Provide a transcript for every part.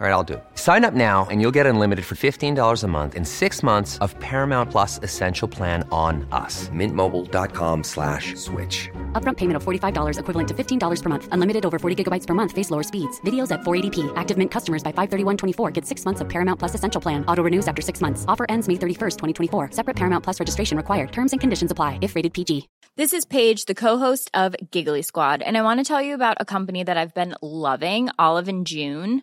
All right, I'll do. Sign up now and you'll get unlimited for $15 a month in six months of Paramount Plus Essential Plan on us. Mintmobile.com slash switch. Upfront payment of $45 equivalent to $15 per month. Unlimited over 40 gigabytes per month. Face lower speeds. Videos at 480p. Active Mint customers by 531.24 get six months of Paramount Plus Essential Plan. Auto renews after six months. Offer ends May 31st, 2024. Separate Paramount Plus registration required. Terms and conditions apply if rated PG. This is Paige, the co-host of Giggly Squad, and I want to tell you about a company that I've been loving, Olive and June.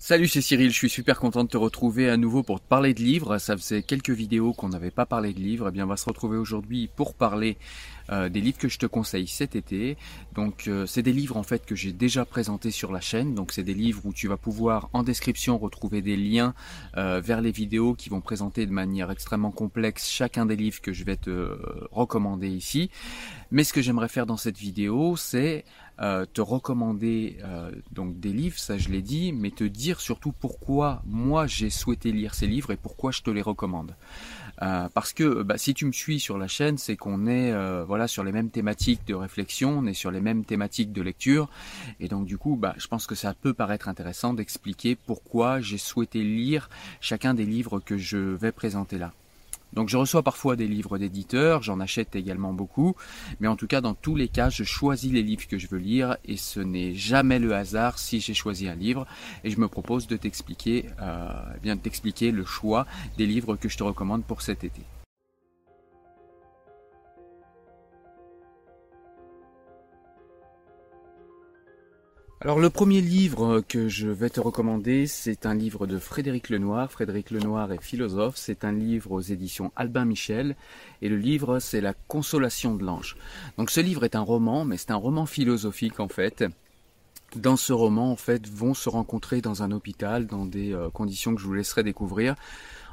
Salut, c'est Cyril, je suis super content de te retrouver à nouveau pour te parler de livres. Ça faisait quelques vidéos qu'on n'avait pas parlé de livres. Eh bien, on va se retrouver aujourd'hui pour parler euh, des livres que je te conseille cet été. Donc, euh, c'est des livres en fait que j'ai déjà présentés sur la chaîne. Donc, c'est des livres où tu vas pouvoir en description retrouver des liens euh, vers les vidéos qui vont présenter de manière extrêmement complexe chacun des livres que je vais te recommander ici. Mais ce que j'aimerais faire dans cette vidéo, c'est euh, te recommander euh, donc des livres, ça je l'ai dit, mais te dire surtout pourquoi moi j'ai souhaité lire ces livres et pourquoi je te les recommande. Euh, parce que bah, si tu me suis sur la chaîne, c'est qu'on est, voilà sur les mêmes thématiques de réflexion, on est sur les mêmes thématiques de lecture, et donc du coup, bah, je pense que ça peut paraître intéressant d'expliquer pourquoi j'ai souhaité lire chacun des livres que je vais présenter là. Donc je reçois parfois des livres d'éditeurs, j'en achète également beaucoup, mais en tout cas dans tous les cas je choisis les livres que je veux lire et ce n'est jamais le hasard si j'ai choisi un livre et je me propose de t'expliquer, euh, eh bien de t'expliquer le choix des livres que je te recommande pour cet été. Alors le premier livre que je vais te recommander, c'est un livre de Frédéric Lenoir. Frédéric Lenoir est philosophe, c'est un livre aux éditions Albin Michel et le livre c'est La consolation de l'ange. Donc ce livre est un roman, mais c'est un roman philosophique en fait. Dans ce roman, en fait, vont se rencontrer dans un hôpital dans des euh, conditions que je vous laisserai découvrir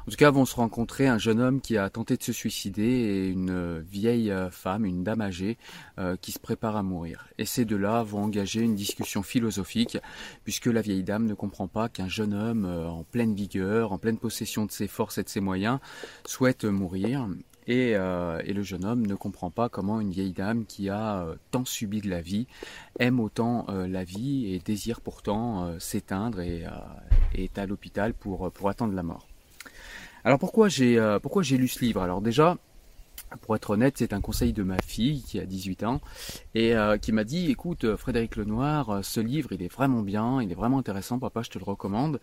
en tout cas, vont se rencontrer un jeune homme qui a tenté de se suicider et une euh, vieille euh, femme, une dame âgée, euh, qui se prépare à mourir. Et ces deux-là vont engager une discussion philosophique, puisque la vieille dame ne comprend pas qu'un jeune homme en pleine vigueur, en pleine possession de ses forces et de ses moyens, souhaite mourir. Et, le jeune homme ne comprend pas comment une vieille dame qui a tant subi de la vie aime autant la vie et désire pourtant s'éteindre et, est à l'hôpital pour attendre la mort. Alors pourquoi j'ai euh, pourquoi j'ai lu ce livre? Alors déjà, pour être honnête, c'est un conseil de ma fille qui a 18 ans et euh, qui m'a dit écoute Frédéric Lenoir, euh, ce livre il est vraiment bien, il est vraiment intéressant, papa je te le recommande.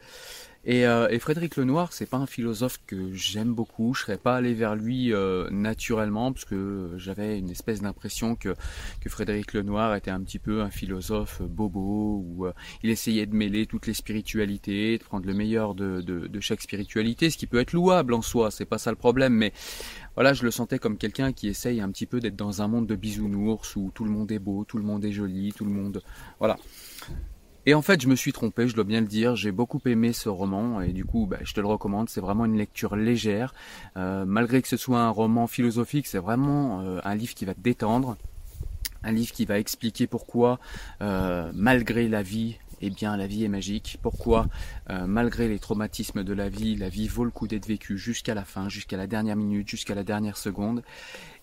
Et, euh, et Frédéric Lenoir, c'est pas un philosophe que j'aime beaucoup. Je serais pas allé vers lui euh, naturellement parce que j'avais une espèce d'impression que, que Frédéric Lenoir était un petit peu un philosophe bobo où euh, il essayait de mêler toutes les spiritualités, de prendre le meilleur de, de, de chaque spiritualité, ce qui peut être louable en soi. C'est pas ça le problème, mais voilà, je le sentais comme quelqu'un qui essaye un petit peu d'être dans un monde de bisounours où tout le monde est beau, tout le monde est joli, tout le monde, voilà. Et en fait, je me suis trompé, je dois bien le dire. J'ai beaucoup aimé ce roman et du coup, bah, je te le recommande. C'est vraiment une lecture légère, euh, malgré que ce soit un roman philosophique. C'est vraiment euh, un livre qui va te détendre, un livre qui va expliquer pourquoi, euh, malgré la vie, eh bien, la vie est magique. Pourquoi, malgré les traumatismes de la vie, la vie vaut le coup d'être vécue jusqu'à la fin, jusqu'à la dernière minute, jusqu'à la dernière seconde.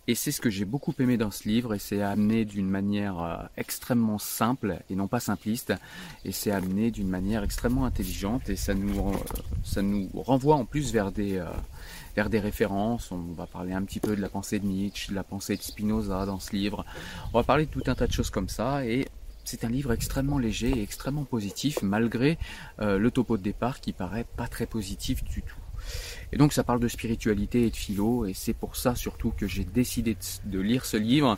Et c'est ce que j'ai beaucoup aimé dans ce livre, et c'est amené d'une manière euh, extrêmement simple et non pas simpliste, et c'est amené d'une manière extrêmement intelligente, et ça nous, euh, ça nous renvoie en plus vers des, euh, vers des références. On va parler un petit peu de la pensée de Nietzsche, de la pensée de Spinoza dans ce livre. On va parler de tout un tas de choses comme ça, et c'est un livre extrêmement léger et extrêmement positif, malgré le topo de départ qui paraît pas très positif du tout. Et donc ça parle de spiritualité et de philo, et c'est pour ça surtout que j'ai décidé de lire ce livre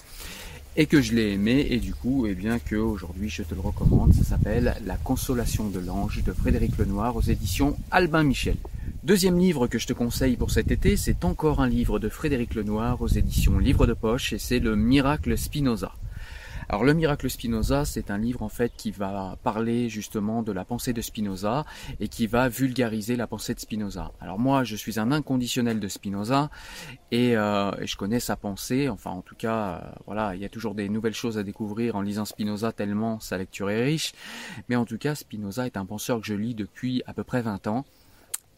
et que je l'ai aimé, et du coup, eh bien que aujourd'hui je te le recommande, ça s'appelle La consolation de l'ange de Frédéric Lenoir aux éditions Albin Michel. Deuxième livre que je te conseille pour cet été, c'est encore un livre de Frédéric Lenoir aux éditions Livre de Poche, et c'est Le Miracle Spinoza. Alors le miracle Spinoza, c'est un livre en fait qui va parler justement de la pensée de Spinoza et qui va vulgariser la pensée de Spinoza. Alors moi, je suis un inconditionnel de Spinoza et, euh, je connais sa pensée. Enfin, en tout cas, euh, voilà, il y a toujours des nouvelles choses à découvrir en lisant Spinoza tellement sa lecture est riche. Mais en tout cas, Spinoza est un penseur que je lis depuis à peu près 20 ans.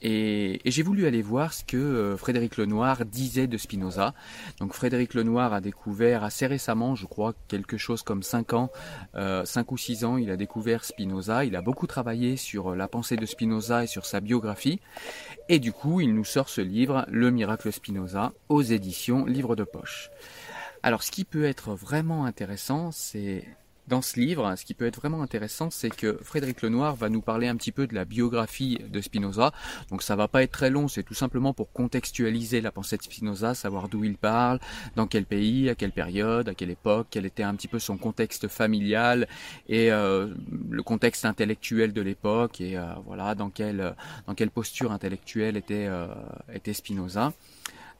Et, j'ai voulu aller voir ce que euh, Frédéric Lenoir disait de Spinoza. Donc Frédéric Lenoir a découvert assez récemment, je crois quelque chose comme 5 ans, euh, 5 ou 6 ans, il a découvert Spinoza. Il a beaucoup travaillé sur euh, la pensée de Spinoza et sur sa biographie. Et du coup, il nous sort ce livre, Le miracle Spinoza, aux éditions Livre de Poche. Alors ce qui peut être vraiment intéressant, c'est dans ce livre, ce qui peut être vraiment intéressant, c'est que Frédéric Lenoir va nous parler un petit peu de la biographie de Spinoza. Donc ça va pas être très long, c'est tout simplement pour contextualiser la pensée de Spinoza, savoir d'où il parle, dans quel pays, à quelle période, à quelle époque, quel était un petit peu son contexte familial et euh, le contexte intellectuel de l'époque et euh, voilà dans quelle dans quelle posture intellectuelle était euh, était Spinoza.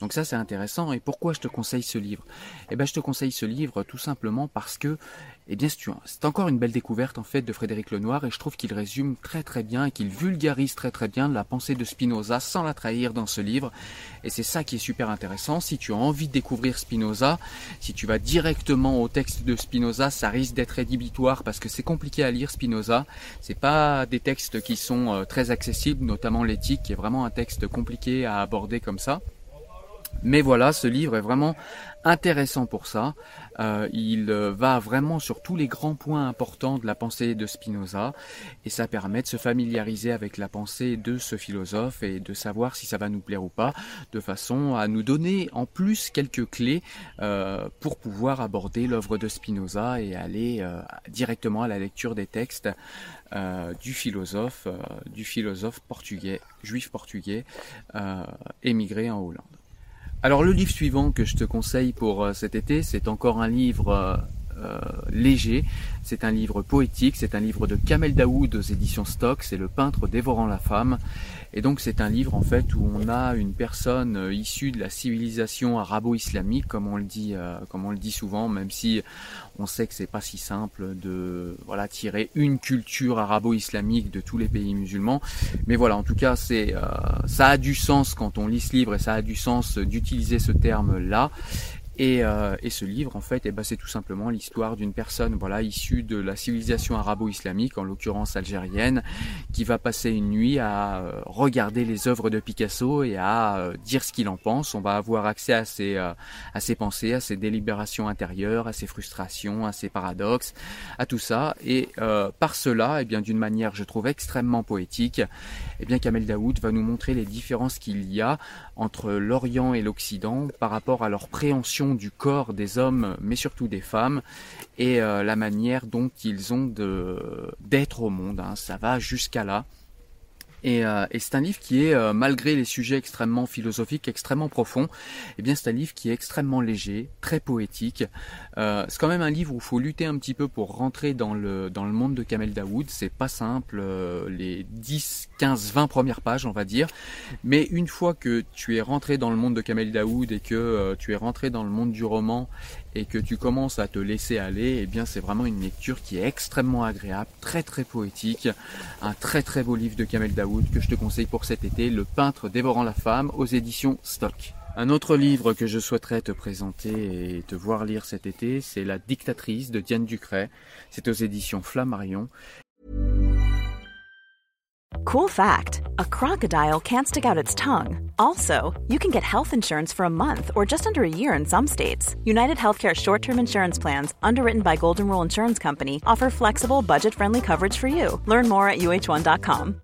Donc ça c'est intéressant. Et pourquoi je te conseille ce livre? Eh ben je te conseille ce livre tout simplement parce que, eh bien c'est encore une belle découverte en fait de Frédéric Lenoir et je trouve qu'il résume très très bien et qu'il vulgarise très très bien la pensée de Spinoza sans la trahir dans ce livre. Et c'est ça qui est super intéressant. Si tu as envie de découvrir Spinoza, si tu vas directement au texte de Spinoza, ça risque d'être rédhibitoire parce que c'est compliqué à lire Spinoza. C'est pas des textes qui sont euh, très accessibles, notamment l'éthique qui est vraiment un texte compliqué à aborder comme ça. Mais voilà, ce livre est vraiment intéressant pour ça. Euh, il euh, va vraiment sur tous les grands points importants de la pensée de Spinoza et ça permet de se familiariser avec la pensée de ce philosophe et de savoir si ça va nous plaire ou pas, de façon à nous donner en plus quelques clés euh, pour pouvoir aborder l'œuvre de Spinoza et aller directement à la lecture des textes du philosophe, du philosophe portugais, juif portugais, émigré en Hollande. Alors le livre suivant que je te conseille pour euh, cet été, c'est encore un livre euh, euh, léger. C'est un livre poétique, c'est un livre de Kamel Daoud aux éditions Stock, c'est Le peintre dévorant la femme. Et donc c'est un livre en fait où on a une personne euh, issue de la civilisation arabo-islamique, comme on le dit, euh, comme on le dit souvent, même si on sait que c'est pas si simple de voilà tirer une culture arabo-islamique de tous les pays musulmans. Mais voilà, en tout cas c'est ça a du sens quand on lit ce livre et ça a du sens d'utiliser ce terme là. Et, euh, et, ce livre, en fait, eh ben, c'est tout simplement l'histoire d'une personne, voilà, issue de la civilisation arabo-islamique, en l'occurrence algérienne, qui va passer une nuit à euh, regarder les œuvres de Picasso et à euh, dire ce qu'il en pense. On va avoir accès à ses, à ses pensées, à ses délibérations intérieures, à ses frustrations, à ses paradoxes, à tout ça. Et par cela, eh bien, d'une manière, je trouve extrêmement poétique, eh bien, Kamel Daoud va nous montrer les différences qu'il y a entre l'Orient et l'Occident par rapport à leur préhension du corps des hommes, mais surtout des femmes, et euh, la manière dont ils ont d'être au monde. Hein. Ça va jusqu'à là. Euh, et, c'est un livre qui est, euh, malgré les sujets extrêmement philosophiques, extrêmement profonds, eh bien c'est un livre qui est extrêmement léger, très poétique. Euh, c'est quand même un livre où il faut lutter un petit peu pour rentrer dans le dans le monde de Kamel Daoud. C'est pas simple, les 10, 15, 20 premières pages, on va dire. Mais une fois que tu es rentré dans le monde de Kamel Daoud et que tu es rentré dans le monde du roman et que tu commences à te laisser aller, eh bien c'est vraiment une lecture qui est extrêmement agréable, très très poétique, un très très beau livre de Kamel Daoud que je te conseille pour cet été, Le peintre dévorant la femme aux éditions Stock. Un autre livre que je souhaiterais te présenter et te voir lire cet été, c'est La dictatrice de Diane Ducret. C'est aux éditions Flammarion Cool fact a crocodile can't stick out its tongue. Also, you can get health insurance for a month or just under a year in some states. United Healthcare short term insurance plans, underwritten by Golden Rule Insurance Company, offer flexible, budget friendly coverage for you. Learn more at uh1.com.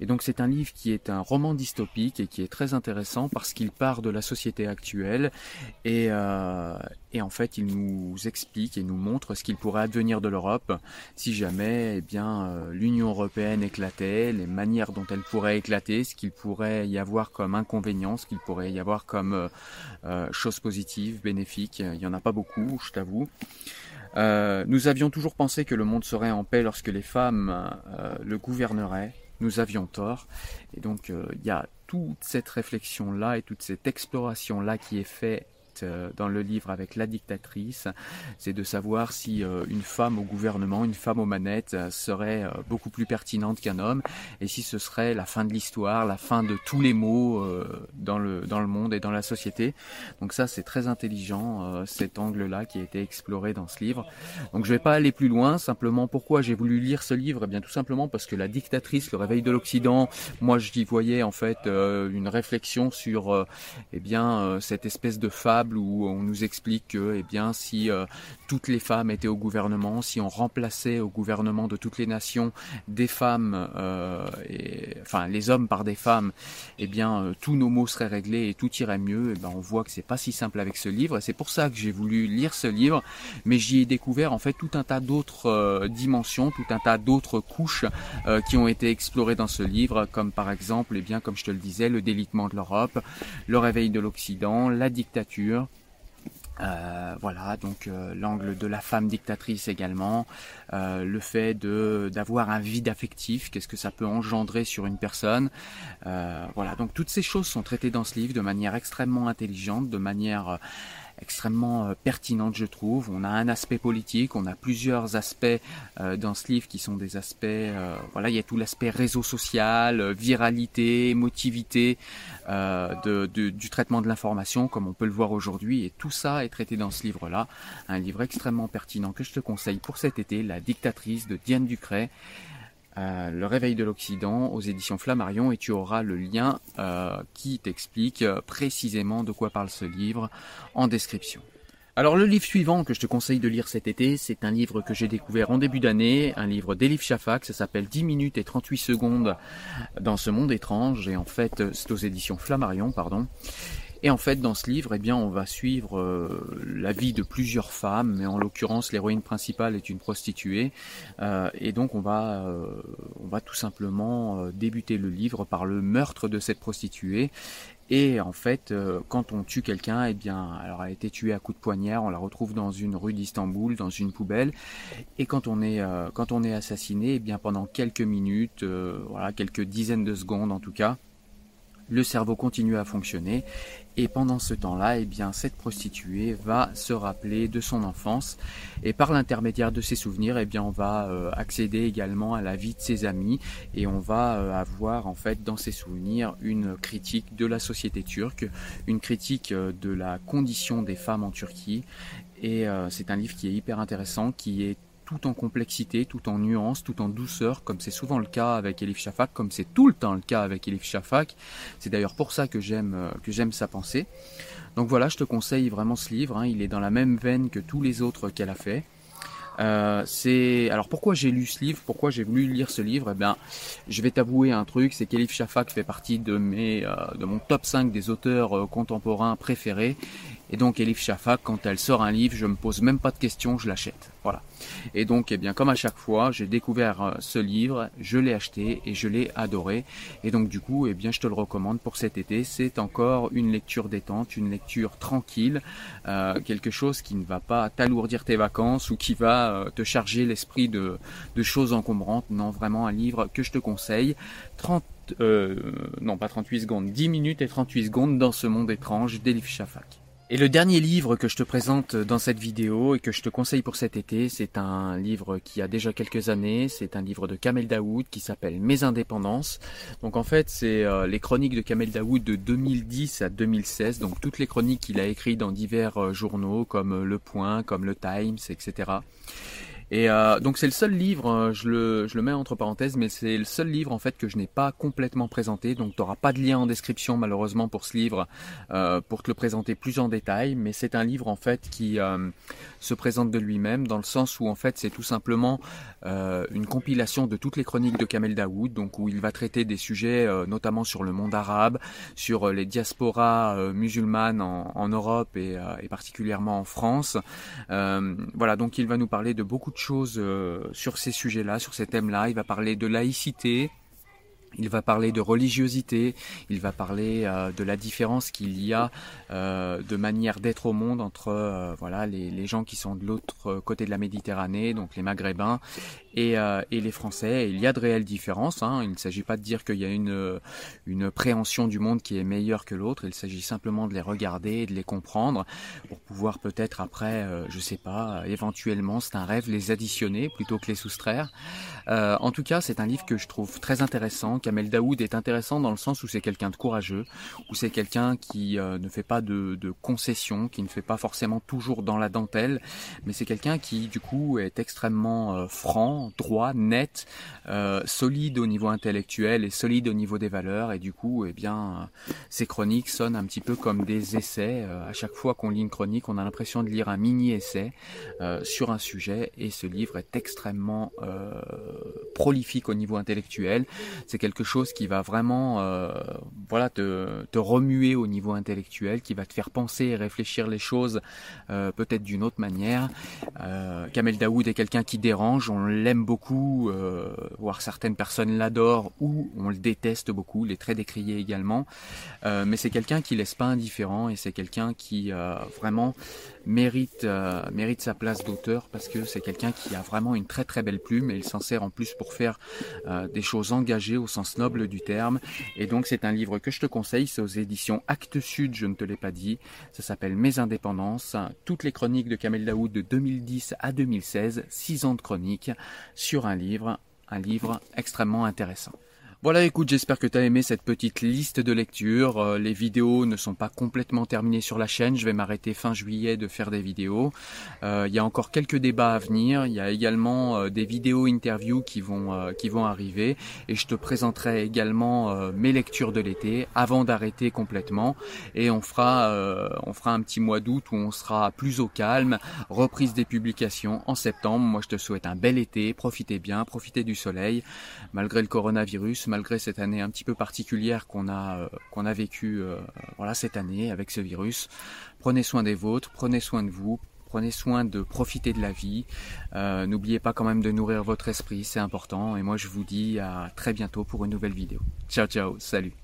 Et donc c'est un livre qui est un roman dystopique et qui est très intéressant parce qu'il part de la société actuelle et, euh, et en fait il nous explique et nous montre ce qu'il pourrait advenir de l'Europe si jamais eh bien euh, l'Union européenne éclatait, les manières dont elle pourrait éclater, ce qu'il pourrait y avoir comme inconvénients, ce qu'il pourrait y avoir comme euh, euh choses positives, bénéfiques. Il y en a pas beaucoup, je t'avoue. Euh, nous avions toujours pensé que le monde serait en paix lorsque les femmes le gouverneraient nous avions tort. Et donc euh, il y a toute cette réflexion-là et toute cette exploration-là qui est faite euh, dans le livre avec la dictatrice, c'est de savoir si euh, une femme au gouvernement, une femme aux manettes euh, serait beaucoup plus pertinente qu'un homme et si ce serait la fin de l'histoire, la fin de tous les mots dans le dans le monde et dans la société. Donc ça c'est très intelligent cet angle-là qui a été exploré dans ce livre. Donc je vais pas aller plus loin, simplement pourquoi j'ai voulu lire ce livre? Eh bien tout simplement parce que la dictatrice, le réveil de l'Occident, moi j'y voyais en fait une réflexion sur eh bien cette espèce de femme où on nous explique que, eh bien, si euh, toutes les femmes étaient au gouvernement, si on remplaçait au gouvernement de toutes les nations des femmes, euh, et, enfin les hommes par des femmes, eh bien, euh, tous nos maux seraient réglés et tout irait mieux. Et eh ben, on voit que c'est pas si simple avec ce livre. Et c'est pour ça que j'ai voulu lire ce livre, mais j'y ai découvert en fait tout un tas d'autres dimensions, tout un tas d'autres couches qui ont été explorées dans ce livre, comme par exemple, eh bien, comme je te le disais, le délitement de l'Europe, le réveil de l'Occident, la dictature euh, voilà, donc euh, l'angle de la femme dictatrice également, euh, le fait de d'avoir un vide affectif, qu'est-ce que ça peut engendrer sur une personne. voilà, donc toutes ces choses sont traitées dans ce livre de manière extrêmement intelligente, de manière extrêmement euh, pertinente, je trouve. On a un aspect politique, on a plusieurs aspects euh, dans ce livre qui sont des aspects, euh, voilà, il y a tout l'aspect réseau social, viralité, émotivité du traitement de l'information, comme on peut le voir aujourd'hui, et tout ça est traité dans ce livre-là, un livre extrêmement pertinent que je te conseille pour cet été, La dictatrice de Diane Ducret. Euh, le réveil de l'Occident aux éditions Flammarion et tu auras le lien euh, qui t'explique euh, précisément de quoi parle ce livre en description. Alors le livre suivant que je te conseille de lire cet été, c'est un livre que j'ai découvert en début d'année, un livre d'Elif Shafak, ça s'appelle 10 minutes et 38 secondes dans ce monde étrange et en fait c'est aux éditions Flammarion, pardon. Et en fait, dans ce livre, eh bien, on va suivre euh, la vie de plusieurs femmes, mais en l'occurrence, l'héroïne principale est une prostituée. Euh, et donc, on va, euh, on va tout simplement débuter le livre par le meurtre de cette prostituée. Et en fait, quand on tue quelqu'un, eh bien, alors elle a été tuée à coups de poignard, on la retrouve dans une rue d'Istanbul, dans une poubelle. Et quand on est, quand on est assassiné, eh bien, pendant quelques minutes, voilà, quelques dizaines de secondes en tout cas, le cerveau continue à fonctionner. Et pendant ce temps-là, eh bien, cette prostituée va se rappeler de son enfance. Et par l'intermédiaire de ses souvenirs, eh bien, on va euh, accéder également à la vie de ses amis. Et on va euh, avoir en fait dans ses souvenirs une critique de la société turque, une critique euh, de la condition des femmes en Turquie. Et c'est un livre qui est hyper intéressant, qui est tout en complexité, tout en nuance, tout en douceur, comme c'est souvent le cas avec Elif Shafak, comme c'est tout le temps le cas avec Elif Shafak. C'est d'ailleurs pour ça que j'aime euh, sa pensée. Donc voilà, je te conseille vraiment ce livre. Hein. il est dans la même veine que tous les autres qu'elle a fait. Euh, c'est alors pourquoi j'ai lu ce livre, pourquoi j'ai voulu lire ce livre? Eh bien, je vais t'avouer un truc, c'est qu'Elif Shafak fait partie de mes euh, de mon top 5 des auteurs contemporains préférés Et donc Elif Shafak, quand elle sort un livre, je me pose même pas de questions, je l'achète. Voilà. Et donc, eh bien, comme à chaque fois, j'ai découvert euh, ce livre, je l'ai acheté et je l'ai adoré. Et donc, du coup, eh bien, je te le recommande pour cet été. C'est encore une lecture détente, une lecture tranquille, euh, quelque chose qui ne va pas t'alourdir tes vacances ou qui va euh, te charger l'esprit de, choses encombrantes. Non, vraiment un livre que je te conseille. 30 non pas 38 secondes, 10 minutes et 38 secondes dans ce monde étrange d'Elif Shafak. Et le dernier livre que je te présente dans cette vidéo et que je te conseille pour cet été, c'est un livre qui a déjà quelques années, c'est un livre de Kamel Daoud qui s'appelle Mes indépendances. Donc en fait, c'est euh, les chroniques de Kamel Daoud de 2010 à 2016, donc toutes les chroniques qu'il a écrites dans divers euh, journaux comme Le Point, comme Le Times, etc. Et euh, donc c'est le seul livre, euh, je le, je le mets entre parenthèses, mais c'est le seul livre en fait que je n'ai pas complètement présenté. Donc tu n'auras pas de lien en description malheureusement pour ce livre euh, pour te le présenter plus en détail. Mais c'est un livre en fait qui euh, se présente de lui-même dans le sens où en fait c'est tout simplement euh, une compilation de toutes les chroniques de Kamel Daoud, donc où il va traiter des sujets notamment sur le monde arabe, sur les diasporas musulmanes en, en, Europe et, et, particulièrement en France. voilà, donc il va nous parler de beaucoup de choses euh, sur ces sujets-là, sur ces thèmes-là. Il va parler de laïcité, il va parler de religiosité, il va parler euh, de la différence qu'il y a euh, de manière d'être au monde entre euh, voilà les, les, gens qui sont de l'autre côté de la Méditerranée, donc les Maghrébins, et, et les Français. il y a de réelles différences. Hein. Il ne s'agit pas de dire qu'il y a une, une préhension du monde qui est meilleure que l'autre. Il s'agit simplement de les regarder de les comprendre pour pouvoir peut-être après, je sais pas, éventuellement, c'est un rêve, les additionner plutôt que les soustraire. en tout cas, c'est un livre que je trouve très intéressant Kamel Daoud est intéressant dans le sens où c'est quelqu'un de courageux, où c'est quelqu'un qui euh, ne fait pas de, de, concessions, qui ne fait pas forcément toujours dans la dentelle, mais c'est quelqu'un qui du coup est extrêmement euh, franc, droit, net, euh, solide au niveau intellectuel et solide au niveau des valeurs, et du coup, eh bien, ses chroniques sonnent un petit peu comme des essais. à chaque fois qu'on lit une chronique, on a l'impression de lire un mini-essai sur un sujet, et ce livre est extrêmement prolifique au niveau intellectuel. C'est chose qui va vraiment euh, voilà te, remuer au niveau intellectuel, qui va te faire penser et réfléchir les choses euh, peut-être d'une autre manière. Euh, Kamel Daoud est quelqu'un qui dérange, on l'aime beaucoup, voire certaines personnes l'adorent ou on le déteste beaucoup, il est très décrié également. Mais c'est quelqu'un qui laisse pas indifférent et c'est quelqu'un qui vraiment mérite mérite sa place d'auteur parce que c'est quelqu'un qui a vraiment une très très belle plume et il s'en sert en plus pour faire des choses engagées au sens noble du terme. Et donc c'est un livre que je te conseille, c'est aux éditions Actes Sud, je ne te l'ai pas dit. Ça s'appelle Mes indépendances, toutes les chroniques de Kamel Daoud de 2010 à 2016, 6 ans de chroniques sur un livre, un livre extrêmement intéressant. Voilà, écoute, j'espère que tu as aimé cette petite liste de lecture. Euh, les vidéos ne sont pas complètement terminées sur la chaîne. Je vais m'arrêter fin juillet de faire des vidéos. Euh, il y a encore quelques débats à venir. Il y a également euh, des vidéos interviews qui vont qui vont arriver et je te présenterai également mes lectures de l'été avant d'arrêter complètement. Et on fera on fera un petit mois d'août où on sera plus au calme. Reprise des publications en septembre. Moi, je te souhaite un bel été. Profitez bien, profitez du soleil malgré le coronavirus malgré cette année un petit peu particulière qu'on a euh, qu'on a vécu euh, voilà cette année avec ce virus. Prenez soin des vôtres, prenez soin de vous, prenez soin de profiter de la vie. Euh, n'oubliez pas quand même de nourrir votre esprit, c'est important. Et moi je vous dis à très bientôt pour une nouvelle vidéo. Ciao ciao, salut.